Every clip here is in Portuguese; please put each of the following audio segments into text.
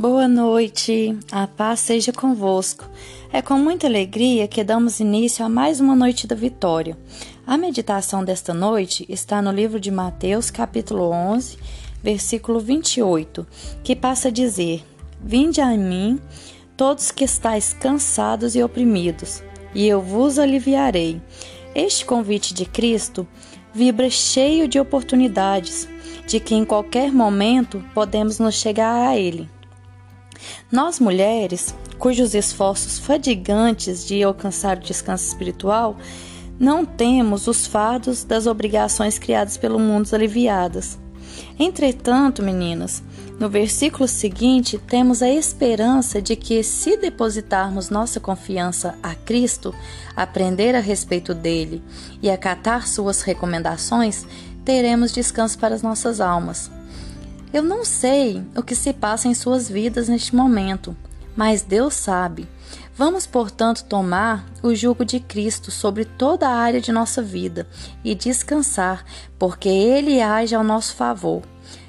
Boa noite, a paz seja convosco. É com muita alegria que damos início a mais uma noite da vitória. A meditação desta noite está no livro de Mateus, capítulo 11, versículo 28, que passa a dizer: Vinde a mim, todos que estáis cansados e oprimidos, e eu vos aliviarei. Este convite de Cristo vibra cheio de oportunidades, de que em qualquer momento podemos nos chegar a Ele. Nós mulheres, cujos esforços fadigantes de alcançar o descanso espiritual, não temos os fardos das obrigações criadas pelo mundo aliviadas. Entretanto, meninas, no versículo seguinte temos a esperança de que, se depositarmos nossa confiança a Cristo, aprender a respeito dele e acatar suas recomendações, teremos descanso para as nossas almas. Eu não sei o que se passa em suas vidas neste momento, mas Deus sabe. Vamos, portanto, tomar o jugo de Cristo sobre toda a área de nossa vida e descansar, porque Ele age ao nosso favor.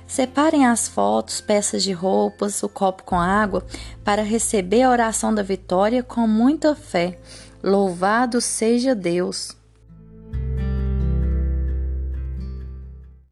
Separem as fotos, peças de roupas, o copo com água, para receber a oração da vitória com muita fé. Louvado seja Deus!